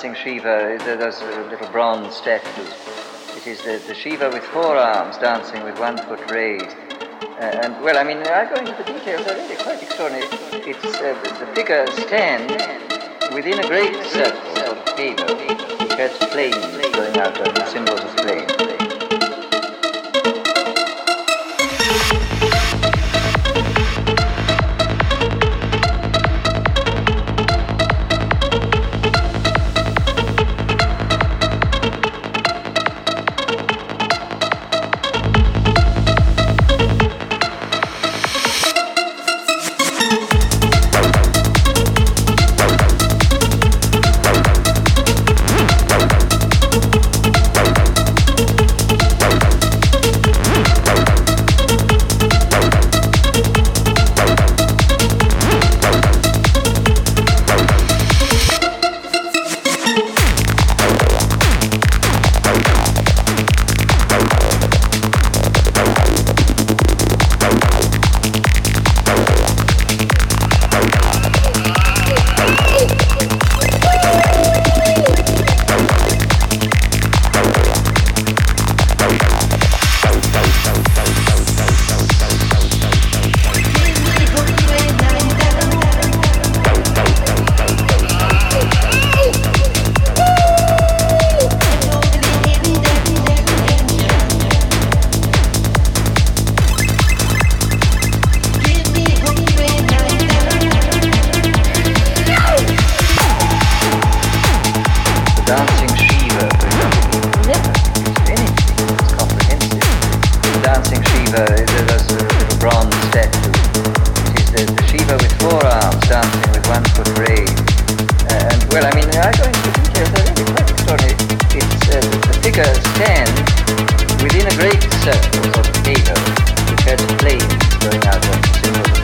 Shiva, there's a little bronze statue. It is the, the Shiva with four arms dancing with one foot raised. Uh, and well, I mean, I go into the details already, quite extraordinary. It's uh, the figure stands within a great circle of Shiva, which has flames going out of the symbols of flame. stand within a great circle of paper which had flames going out of the circle.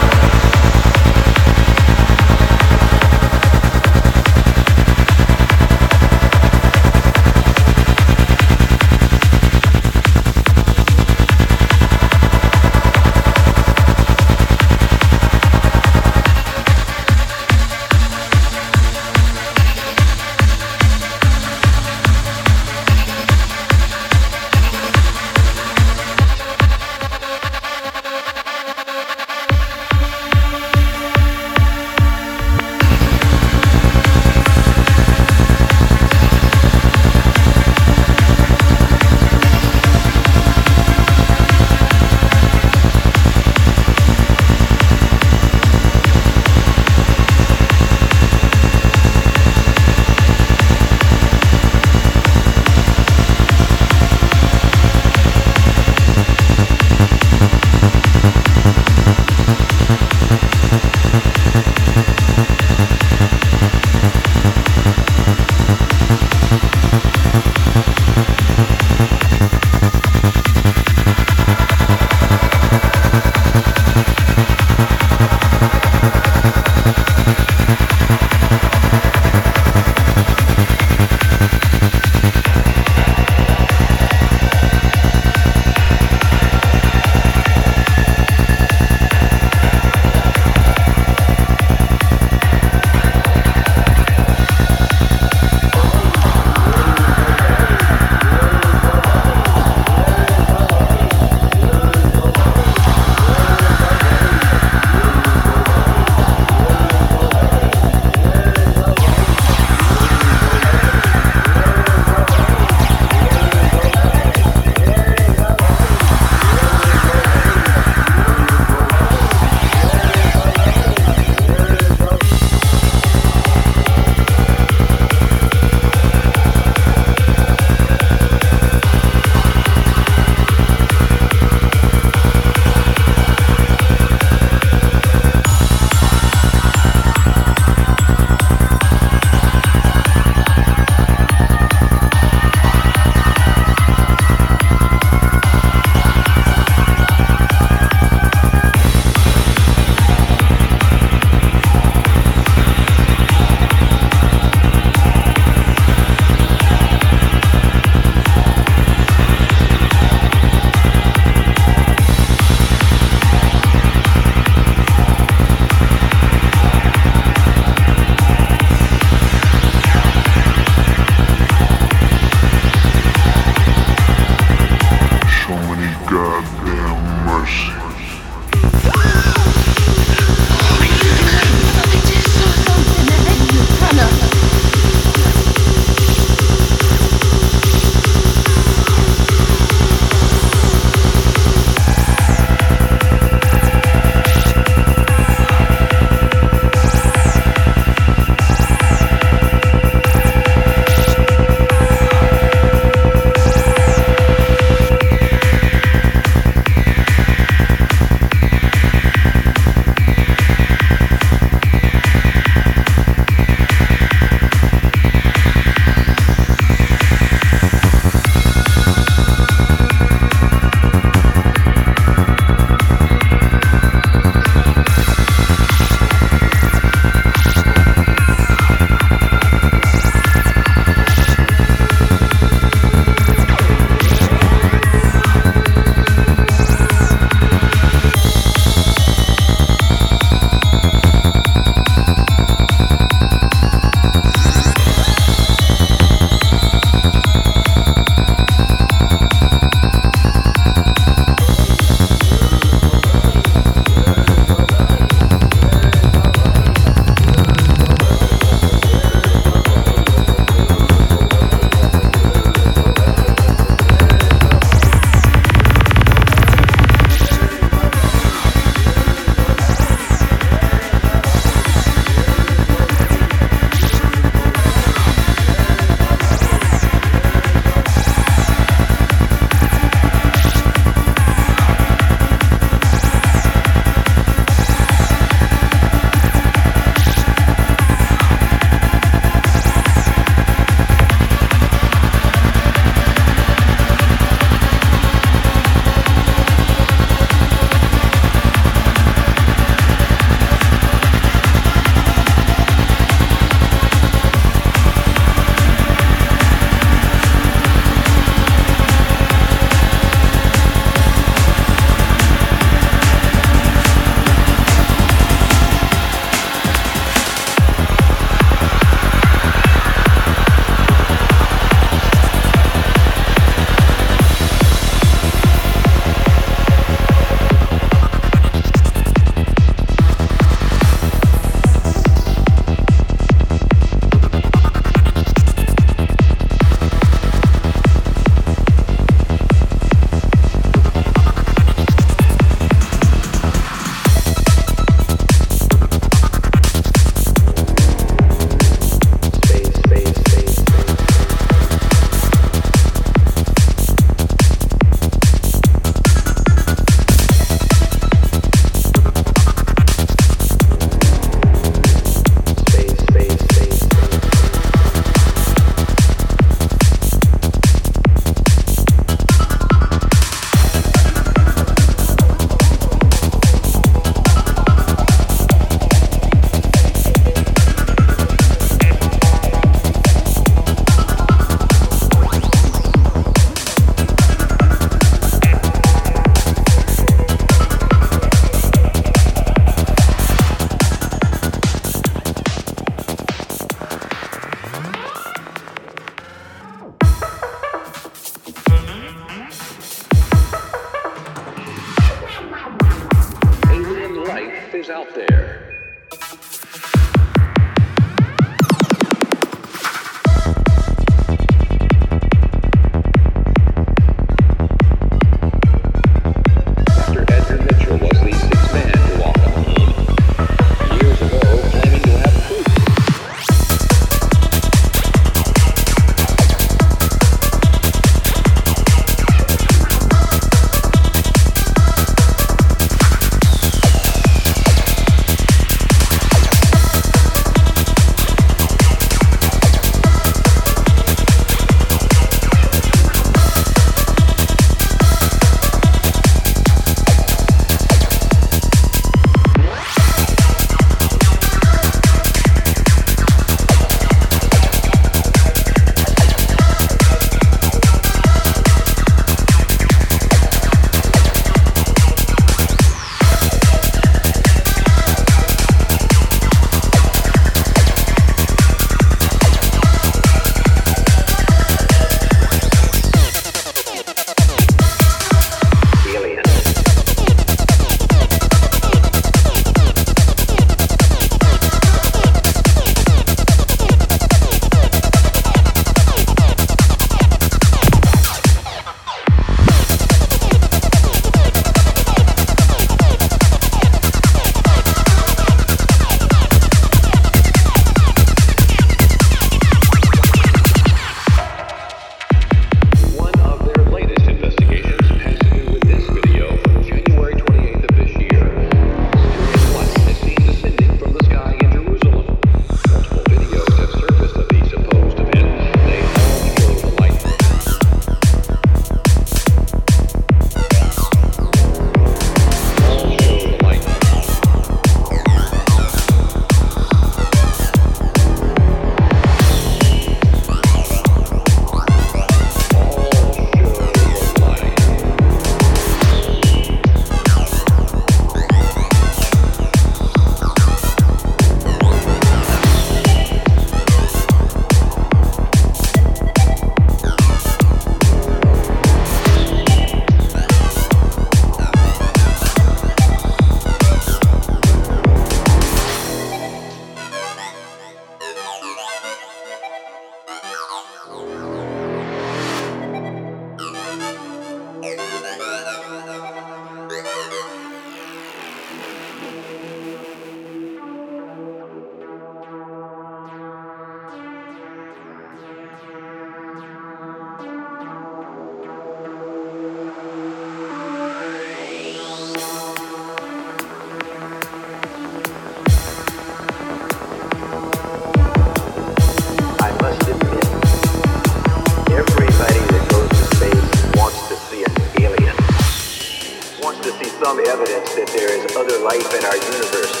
That there is other life in our universe.